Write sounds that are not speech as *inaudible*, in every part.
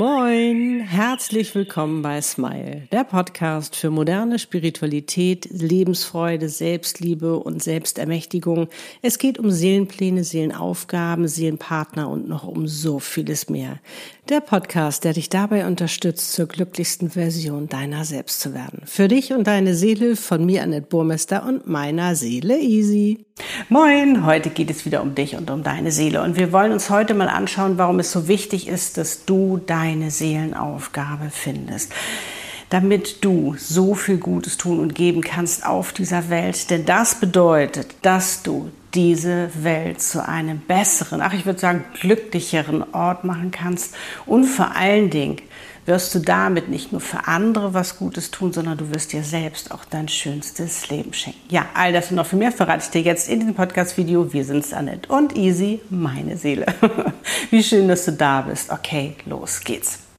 Moin, herzlich willkommen bei Smile, der Podcast für moderne Spiritualität, Lebensfreude, Selbstliebe und Selbstermächtigung. Es geht um Seelenpläne, Seelenaufgaben, Seelenpartner und noch um so vieles mehr. Der Podcast, der dich dabei unterstützt, zur glücklichsten Version deiner selbst zu werden. Für dich und deine Seele von mir, Annette Burmester und meiner Seele Easy. Moin, heute geht es wieder um dich und um deine Seele. Und wir wollen uns heute mal anschauen, warum es so wichtig ist, dass du deine Seelenaufgabe findest damit du so viel Gutes tun und geben kannst auf dieser Welt. Denn das bedeutet, dass du diese Welt zu einem besseren, ach ich würde sagen glücklicheren Ort machen kannst und vor allen Dingen wirst du damit nicht nur für andere was Gutes tun, sondern du wirst dir selbst auch dein schönstes Leben schenken. Ja, all das und noch viel mehr verrate ich dir jetzt in diesem Podcast-Video. Wir sind Annette und Easy, meine Seele. *laughs* Wie schön, dass du da bist. Okay, los geht's.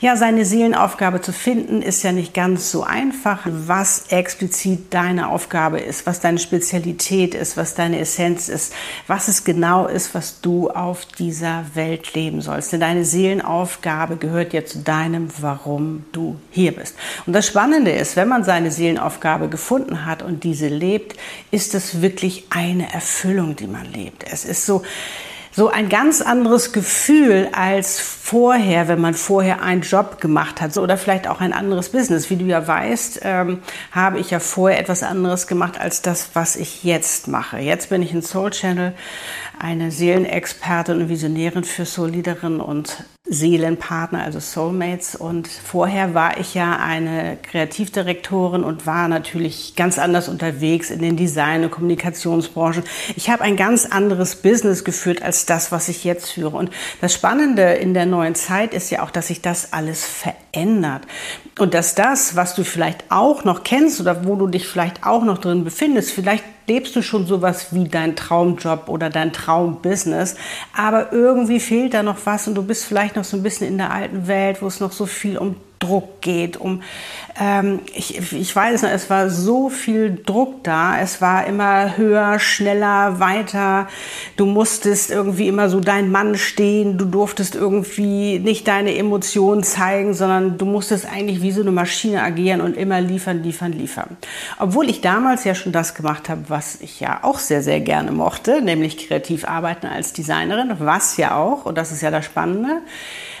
Ja, seine Seelenaufgabe zu finden ist ja nicht ganz so einfach, was explizit deine Aufgabe ist, was deine Spezialität ist, was deine Essenz ist, was es genau ist, was du auf dieser Welt leben sollst. Denn deine Seelenaufgabe gehört ja zu deinem, warum du hier bist. Und das Spannende ist, wenn man seine Seelenaufgabe gefunden hat und diese lebt, ist es wirklich eine Erfüllung, die man lebt. Es ist so, so ein ganz anderes Gefühl als vorher, wenn man vorher einen Job gemacht hat oder vielleicht auch ein anderes Business. Wie du ja weißt, ähm, habe ich ja vorher etwas anderes gemacht als das, was ich jetzt mache. Jetzt bin ich ein Soul Channel, eine Seelenexpertin und Visionärin für Soul Leaderin und Seelenpartner, also Soulmates. Und vorher war ich ja eine Kreativdirektorin und war natürlich ganz anders unterwegs in den Design- und Kommunikationsbranchen. Ich habe ein ganz anderes Business geführt als das, was ich jetzt führe. Und das Spannende in der neuen Zeit ist ja auch, dass sich das alles verändert. Und dass das, was du vielleicht auch noch kennst oder wo du dich vielleicht auch noch drin befindest, vielleicht lebst du schon sowas wie dein Traumjob oder dein Traumbusiness, aber irgendwie fehlt da noch was und du bist vielleicht noch so ein bisschen in der alten Welt, wo es noch so viel um Druck geht, um ähm, ich, ich weiß noch, es war so viel Druck da, es war immer höher, schneller, weiter. Du musstest irgendwie immer so dein Mann stehen, du durftest irgendwie nicht deine Emotionen zeigen, sondern du musstest eigentlich wie so eine Maschine agieren und immer liefern, liefern, liefern. Obwohl ich damals ja schon das gemacht habe, was ich ja auch sehr, sehr gerne mochte, nämlich kreativ arbeiten als Designerin, was ja auch, und das ist ja das Spannende,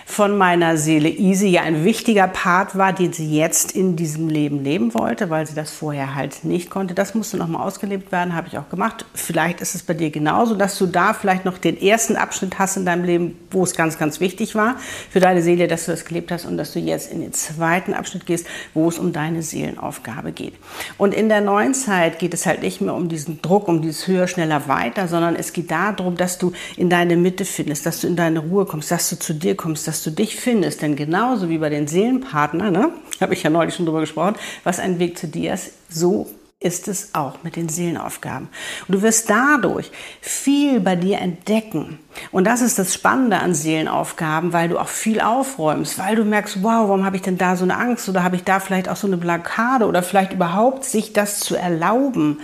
von meiner Seele Easy ja ein wichtiger Part war, den sie jetzt in diesem Leben leben wollte, weil sie das vorher halt nicht konnte. Das musste nochmal ausgelebt werden, habe ich auch gemacht. Vielleicht ist es bei dir genauso, dass du da vielleicht noch den ersten Abschnitt hast in deinem Leben, wo es ganz, ganz wichtig war für deine Seele, dass du das gelebt hast und dass du jetzt in den zweiten Abschnitt gehst, wo es um deine Seelenaufgabe geht. Und in der neuen Zeit geht es halt nicht mehr um diesen Druck, um dieses höher, schneller, weiter, sondern es geht darum, dass du in deine Mitte findest, dass du in deine Ruhe kommst, dass du zu dir kommst, dass dass du dich findest. Denn genauso wie bei den Seelenpartnern, ne, habe ich ja neulich schon drüber gesprochen, was ein Weg zu dir ist, so ist es auch mit den Seelenaufgaben. Und du wirst dadurch viel bei dir entdecken. Und das ist das Spannende an Seelenaufgaben, weil du auch viel aufräumst, weil du merkst, wow, warum habe ich denn da so eine Angst oder habe ich da vielleicht auch so eine Blockade oder vielleicht überhaupt sich das zu erlauben.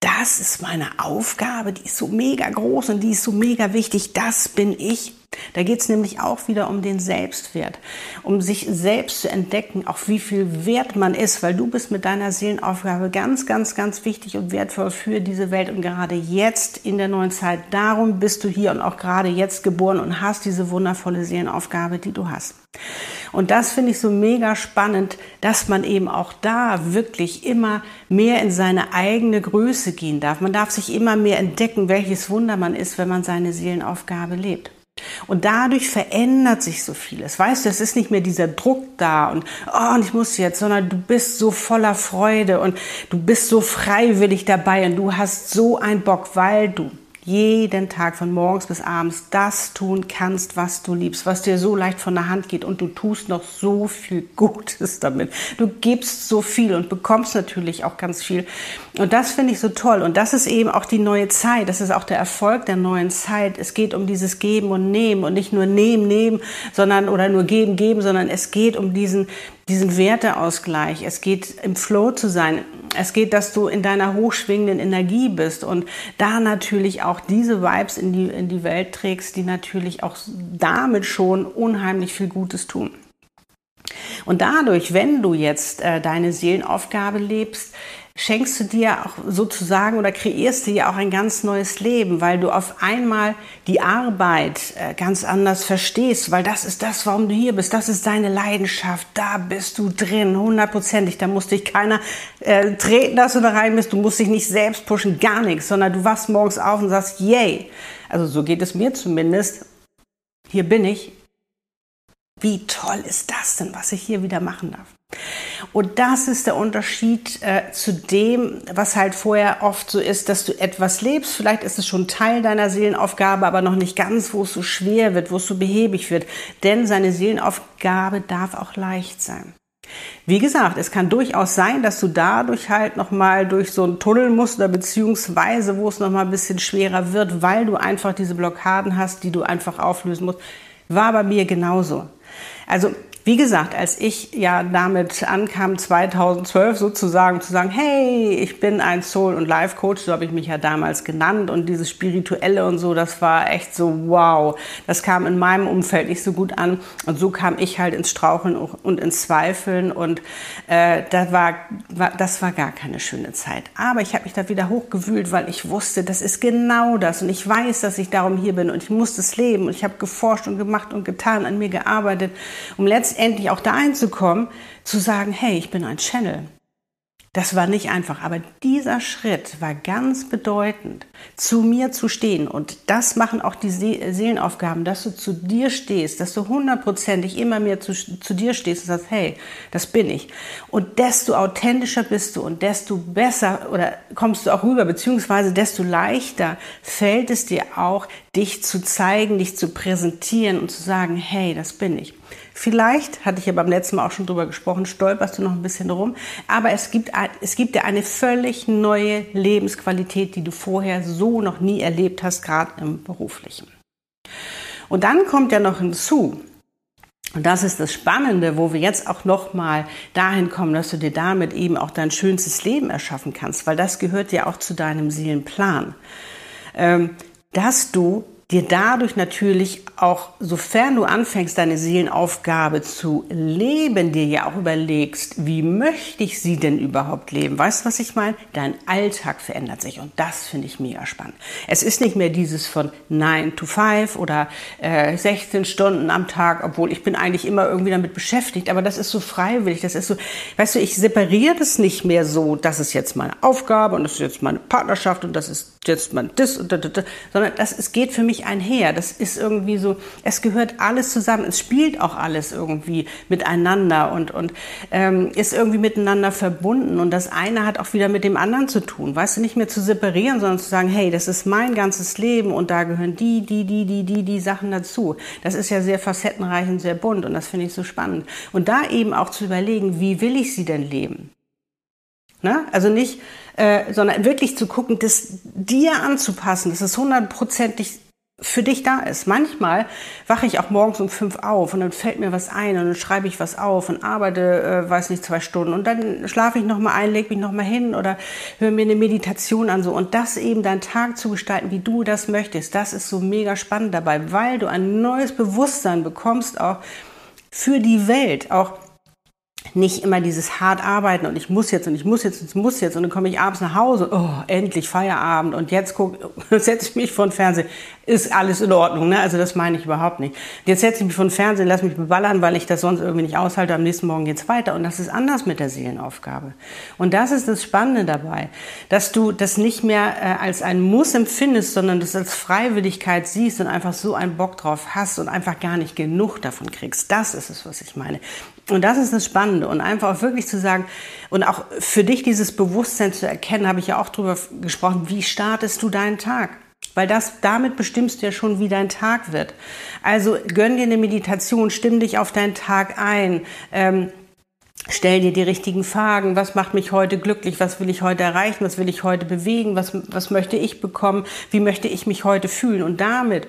Das ist meine Aufgabe, die ist so mega groß und die ist so mega wichtig. Das bin ich da geht es nämlich auch wieder um den Selbstwert, um sich selbst zu entdecken, auch wie viel wert man ist, weil du bist mit deiner Seelenaufgabe ganz, ganz, ganz wichtig und wertvoll für diese Welt und gerade jetzt in der neuen Zeit. Darum bist du hier und auch gerade jetzt geboren und hast diese wundervolle Seelenaufgabe, die du hast. Und das finde ich so mega spannend, dass man eben auch da wirklich immer mehr in seine eigene Größe gehen darf. Man darf sich immer mehr entdecken, welches Wunder man ist, wenn man seine Seelenaufgabe lebt. Und dadurch verändert sich so vieles. Weißt du, es ist nicht mehr dieser Druck da und, oh, und ich muss jetzt, sondern du bist so voller Freude und du bist so freiwillig dabei und du hast so einen Bock, weil du jeden Tag von morgens bis abends das tun kannst, was du liebst, was dir so leicht von der Hand geht und du tust noch so viel Gutes damit. Du gibst so viel und bekommst natürlich auch ganz viel. Und das finde ich so toll. Und das ist eben auch die neue Zeit. Das ist auch der Erfolg der neuen Zeit. Es geht um dieses Geben und Nehmen und nicht nur nehmen, nehmen, sondern oder nur geben, geben, sondern es geht um diesen diesen Werteausgleich. Es geht im Flow zu sein. Es geht, dass du in deiner hochschwingenden Energie bist und da natürlich auch diese Vibes in die, in die Welt trägst, die natürlich auch damit schon unheimlich viel Gutes tun. Und dadurch, wenn du jetzt äh, deine Seelenaufgabe lebst, schenkst du dir auch sozusagen oder kreierst dir auch ein ganz neues Leben, weil du auf einmal die Arbeit äh, ganz anders verstehst, weil das ist das, warum du hier bist, das ist deine Leidenschaft, da bist du drin, hundertprozentig, da muss dich keiner äh, treten, dass du da rein bist, du musst dich nicht selbst pushen, gar nichts, sondern du wachst morgens auf und sagst, yay, also so geht es mir zumindest, hier bin ich, wie toll ist das denn, was ich hier wieder machen darf? Und das ist der Unterschied äh, zu dem, was halt vorher oft so ist, dass du etwas lebst. Vielleicht ist es schon Teil deiner Seelenaufgabe, aber noch nicht ganz, wo es so schwer wird, wo es so behäbig wird. Denn seine Seelenaufgabe darf auch leicht sein. Wie gesagt, es kann durchaus sein, dass du dadurch halt nochmal durch so einen Tunnel musst oder beziehungsweise, wo es nochmal ein bisschen schwerer wird, weil du einfach diese Blockaden hast, die du einfach auflösen musst. War bei mir genauso. Also wie gesagt, als ich ja damit ankam, 2012 sozusagen zu sagen, hey, ich bin ein Soul- und Life-Coach, so habe ich mich ja damals genannt. Und dieses Spirituelle und so, das war echt so wow. Das kam in meinem Umfeld nicht so gut an. Und so kam ich halt ins Straucheln und ins Zweifeln. Und äh, das, war, war, das war gar keine schöne Zeit. Aber ich habe mich da wieder hochgewühlt, weil ich wusste, das ist genau das. Und ich weiß, dass ich darum hier bin. Und ich muss das leben. Und ich habe geforscht und gemacht und getan, an mir gearbeitet, um letztendlich letztendlich auch dahin zu kommen, zu sagen, hey, ich bin ein Channel. Das war nicht einfach, aber dieser Schritt war ganz bedeutend, zu mir zu stehen. Und das machen auch die Seelenaufgaben, dass du zu dir stehst, dass du hundertprozentig immer mehr zu, zu dir stehst und sagst, hey, das bin ich. Und desto authentischer bist du und desto besser oder kommst du auch rüber, beziehungsweise desto leichter fällt es dir auch, dich zu zeigen, dich zu präsentieren und zu sagen, hey, das bin ich. Vielleicht, hatte ich ja beim letzten Mal auch schon drüber gesprochen, stolperst du noch ein bisschen rum, aber es gibt, es gibt dir eine völlig neue Lebensqualität, die du vorher so noch nie erlebt hast, gerade im beruflichen. Und dann kommt ja noch hinzu, und das ist das Spannende, wo wir jetzt auch noch mal dahin kommen, dass du dir damit eben auch dein schönstes Leben erschaffen kannst, weil das gehört ja auch zu deinem Seelenplan, ähm, dass du dir dadurch natürlich auch, sofern du anfängst, deine Seelenaufgabe zu leben, dir ja auch überlegst, wie möchte ich sie denn überhaupt leben? Weißt du, was ich meine? Dein Alltag verändert sich und das finde ich mega spannend. Es ist nicht mehr dieses von 9 to 5 oder äh, 16 Stunden am Tag, obwohl ich bin eigentlich immer irgendwie damit beschäftigt, aber das ist so freiwillig, das ist so, weißt du, ich separiere das nicht mehr so, das ist jetzt meine Aufgabe und das ist jetzt meine Partnerschaft und das ist jetzt mein das und das, sondern das, es geht für mich nicht einher. Das ist irgendwie so, es gehört alles zusammen. Es spielt auch alles irgendwie miteinander und, und ähm, ist irgendwie miteinander verbunden. Und das eine hat auch wieder mit dem anderen zu tun. Weißt du, nicht mehr zu separieren, sondern zu sagen, hey, das ist mein ganzes Leben und da gehören die, die, die, die, die, die Sachen dazu. Das ist ja sehr facettenreich und sehr bunt und das finde ich so spannend. Und da eben auch zu überlegen, wie will ich sie denn leben? Ne? Also nicht, äh, sondern wirklich zu gucken, das dir anzupassen, dass es hundertprozentig für dich da ist. Manchmal wache ich auch morgens um fünf auf und dann fällt mir was ein und dann schreibe ich was auf und arbeite, äh, weiß nicht, zwei Stunden und dann schlafe ich noch mal ein, lege mich noch mal hin oder höre mir eine Meditation an so und das eben deinen Tag zu gestalten, wie du das möchtest, das ist so mega spannend dabei, weil du ein neues Bewusstsein bekommst auch für die Welt, auch nicht immer dieses hart arbeiten und ich muss jetzt und ich muss jetzt und ich muss jetzt und dann komme ich abends nach Hause, oh, endlich Feierabend und jetzt guck, *laughs* setze ich mich vor den Fernseher, ist alles in Ordnung, ne? Also das meine ich überhaupt nicht. Jetzt setze ich mich vor den Fernseher, lass mich beballern, weil ich das sonst irgendwie nicht aushalte, am nächsten Morgen geht's weiter und das ist anders mit der Seelenaufgabe. Und das ist das Spannende dabei, dass du das nicht mehr äh, als ein Muss empfindest, sondern das als Freiwilligkeit siehst und einfach so einen Bock drauf hast und einfach gar nicht genug davon kriegst. Das ist es, was ich meine. Und das ist das Spannende. Und einfach auch wirklich zu sagen, und auch für dich dieses Bewusstsein zu erkennen, habe ich ja auch drüber gesprochen, wie startest du deinen Tag? Weil das, damit bestimmst du ja schon, wie dein Tag wird. Also gönn dir eine Meditation, stimm dich auf deinen Tag ein. Ähm, Stell dir die richtigen Fragen. Was macht mich heute glücklich? Was will ich heute erreichen? Was will ich heute bewegen? Was, was möchte ich bekommen? Wie möchte ich mich heute fühlen? Und damit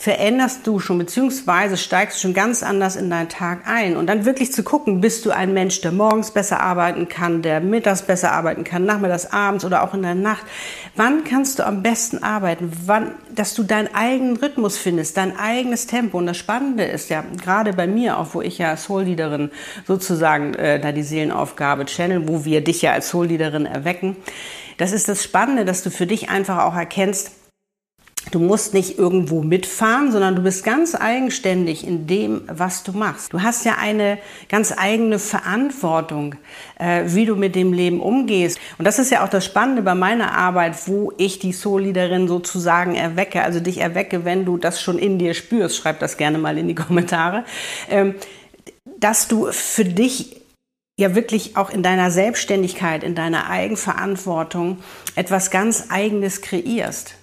veränderst du schon, beziehungsweise steigst schon ganz anders in deinen Tag ein. Und dann wirklich zu gucken, bist du ein Mensch, der morgens besser arbeiten kann, der mittags besser arbeiten kann, nachmittags, abends oder auch in der Nacht. Wann kannst du am besten arbeiten? Wann, dass du deinen eigenen Rhythmus findest, dein eigenes Tempo. Und das Spannende ist ja, gerade bei mir, auch wo ich ja Soul-Leaderin sozusagen äh, da die Seelenaufgabe channel, wo wir dich ja als Soul-Leaderin erwecken, das ist das Spannende, dass du für dich einfach auch erkennst, Du musst nicht irgendwo mitfahren, sondern du bist ganz eigenständig in dem, was du machst. Du hast ja eine ganz eigene Verantwortung, äh, wie du mit dem Leben umgehst. Und das ist ja auch das Spannende bei meiner Arbeit, wo ich die Soul-Leaderin sozusagen erwecke, also dich erwecke, wenn du das schon in dir spürst. Schreib das gerne mal in die *laughs* Kommentare. Ähm, dass du für dich ja wirklich auch in deiner Selbstständigkeit, in deiner Eigenverantwortung etwas ganz Eigenes kreierst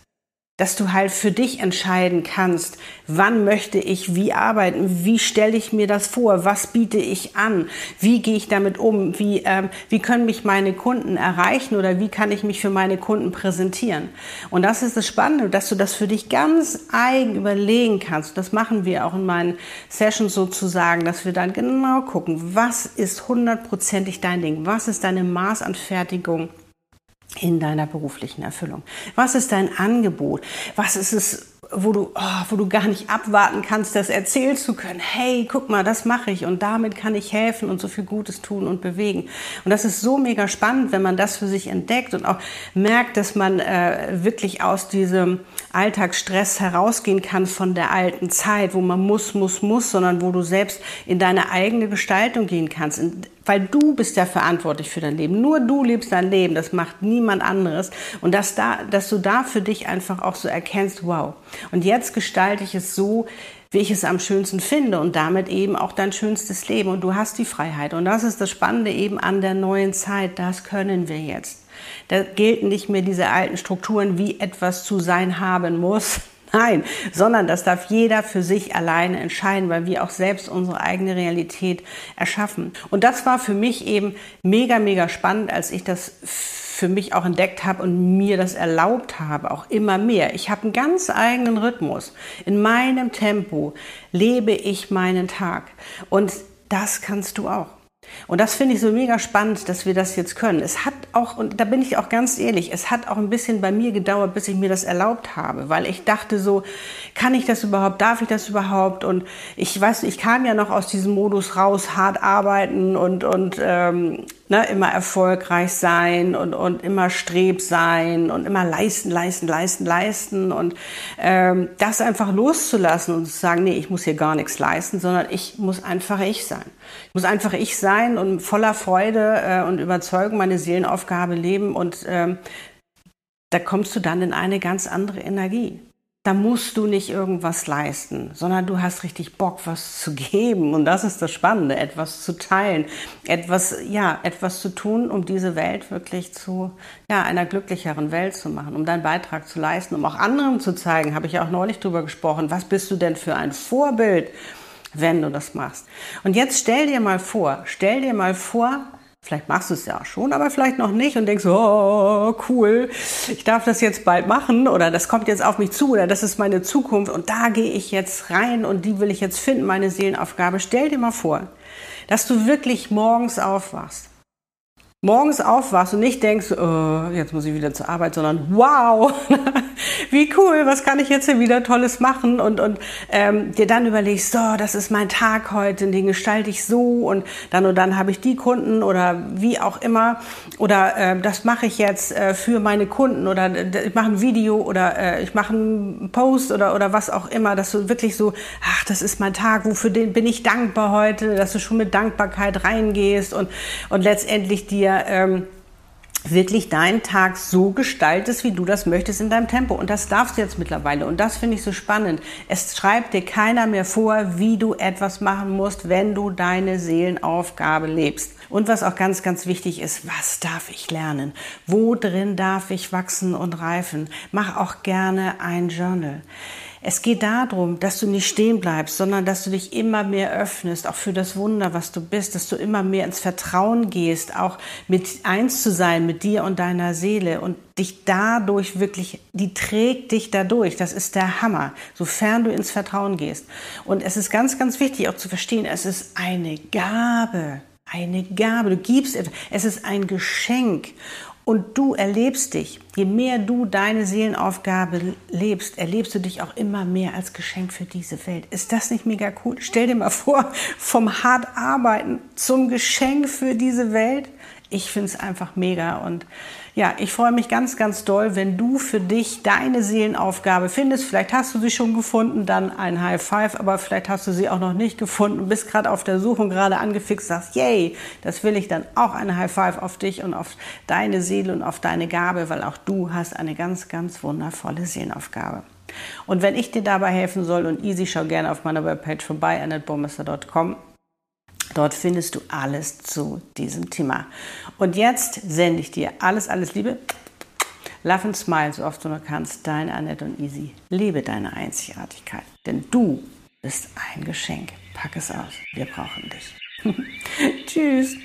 dass du halt für dich entscheiden kannst, wann möchte ich wie arbeiten, wie stelle ich mir das vor, was biete ich an, wie gehe ich damit um, wie, ähm, wie können mich meine Kunden erreichen oder wie kann ich mich für meine Kunden präsentieren. Und das ist das Spannende, dass du das für dich ganz eigen überlegen kannst. Das machen wir auch in meinen Sessions sozusagen, dass wir dann genau gucken, was ist hundertprozentig dein Ding, was ist deine Maßanfertigung in deiner beruflichen Erfüllung? Was ist dein Angebot? Was ist es, wo du, oh, wo du gar nicht abwarten kannst, das erzählen zu können? Hey, guck mal, das mache ich und damit kann ich helfen und so viel Gutes tun und bewegen. Und das ist so mega spannend, wenn man das für sich entdeckt und auch merkt, dass man äh, wirklich aus diesem Alltagsstress herausgehen kann von der alten Zeit, wo man muss, muss, muss, sondern wo du selbst in deine eigene Gestaltung gehen kannst. Weil du bist ja verantwortlich für dein Leben. Nur du lebst dein Leben. Das macht niemand anderes. Und dass, da, dass du da für dich einfach auch so erkennst, wow. Und jetzt gestalte ich es so, wie ich es am schönsten finde und damit eben auch dein schönstes Leben. Und du hast die Freiheit. Und das ist das Spannende eben an der neuen Zeit. Das können wir jetzt. Da gelten nicht mehr diese alten Strukturen, wie etwas zu sein haben muss. Nein, sondern das darf jeder für sich alleine entscheiden, weil wir auch selbst unsere eigene Realität erschaffen. Und das war für mich eben mega, mega spannend, als ich das für mich auch entdeckt habe und mir das erlaubt habe, auch immer mehr. Ich habe einen ganz eigenen Rhythmus. In meinem Tempo lebe ich meinen Tag. Und das kannst du auch. Und das finde ich so mega spannend, dass wir das jetzt können. Es hat auch, und da bin ich auch ganz ehrlich, es hat auch ein bisschen bei mir gedauert, bis ich mir das erlaubt habe, weil ich dachte so, kann ich das überhaupt, darf ich das überhaupt? Und ich weiß, ich kam ja noch aus diesem Modus raus, hart arbeiten und, und ähm, ne, immer erfolgreich sein und, und immer streb sein und immer leisten, leisten, leisten, leisten und ähm, das einfach loszulassen und zu sagen, nee, ich muss hier gar nichts leisten, sondern ich muss einfach ich sein. Ich muss einfach ich sein und voller Freude äh, und Überzeugung meine Seelenaufgabe leben und ähm, da kommst du dann in eine ganz andere Energie da musst du nicht irgendwas leisten, sondern du hast richtig Bock, was zu geben. Und das ist das Spannende, etwas zu teilen, etwas, ja, etwas zu tun, um diese Welt wirklich zu, ja, einer glücklicheren Welt zu machen, um deinen Beitrag zu leisten, um auch anderen zu zeigen, habe ich auch neulich drüber gesprochen, was bist du denn für ein Vorbild, wenn du das machst. Und jetzt stell dir mal vor, stell dir mal vor, Vielleicht machst du es ja auch schon, aber vielleicht noch nicht und denkst, oh, cool, ich darf das jetzt bald machen oder das kommt jetzt auf mich zu oder das ist meine Zukunft und da gehe ich jetzt rein und die will ich jetzt finden, meine Seelenaufgabe. Stell dir mal vor, dass du wirklich morgens aufwachst morgens aufwachst und nicht denkst, oh, jetzt muss ich wieder zur Arbeit, sondern wow, *laughs* wie cool, was kann ich jetzt hier wieder Tolles machen? Und, und ähm, dir dann überlegst, so, das ist mein Tag heute, den gestalte ich so und dann und dann habe ich die Kunden oder wie auch immer oder äh, das mache ich jetzt äh, für meine Kunden oder ich mache ein Video oder äh, ich mache einen Post oder, oder was auch immer, dass du wirklich so, ach, das ist mein Tag, wofür den bin ich dankbar heute, dass du schon mit Dankbarkeit reingehst und, und letztendlich dir dir ähm, wirklich deinen Tag so gestaltest, wie du das möchtest in deinem Tempo. Und das darfst du jetzt mittlerweile. Und das finde ich so spannend. Es schreibt dir keiner mehr vor, wie du etwas machen musst, wenn du deine Seelenaufgabe lebst. Und was auch ganz, ganz wichtig ist, was darf ich lernen? Wo drin darf ich wachsen und reifen? Mach auch gerne ein Journal. Es geht darum, dass du nicht stehen bleibst, sondern dass du dich immer mehr öffnest, auch für das Wunder, was du bist, dass du immer mehr ins Vertrauen gehst, auch mit eins zu sein mit dir und deiner Seele und dich dadurch wirklich, die trägt dich dadurch. Das ist der Hammer, sofern du ins Vertrauen gehst. Und es ist ganz, ganz wichtig auch zu verstehen, es ist eine Gabe. Eine Gabe, du gibst etwas, es ist ein Geschenk und du erlebst dich. Je mehr du deine Seelenaufgabe lebst, erlebst du dich auch immer mehr als Geschenk für diese Welt. Ist das nicht mega cool? Stell dir mal vor, vom hart arbeiten zum Geschenk für diese Welt. Ich finde es einfach mega und ja, ich freue mich ganz, ganz doll, wenn du für dich deine Seelenaufgabe findest. Vielleicht hast du sie schon gefunden, dann ein High Five, aber vielleicht hast du sie auch noch nicht gefunden, bist gerade auf der Suche und gerade angefixt, sagst, yay, das will ich dann auch ein High Five auf dich und auf deine Seele und auf deine Gabe, weil auch du hast eine ganz, ganz wundervolle Seelenaufgabe. Und wenn ich dir dabei helfen soll und easy, schau gerne auf meiner Webpage vorbei, annetbomester.com. Dort findest du alles zu diesem Thema. Und jetzt sende ich dir alles, alles Liebe. Love and smile, so oft du nur kannst. Deine Annette und Easy. Liebe deine Einzigartigkeit. Denn du bist ein Geschenk. Pack es aus. Wir brauchen dich. *laughs* Tschüss.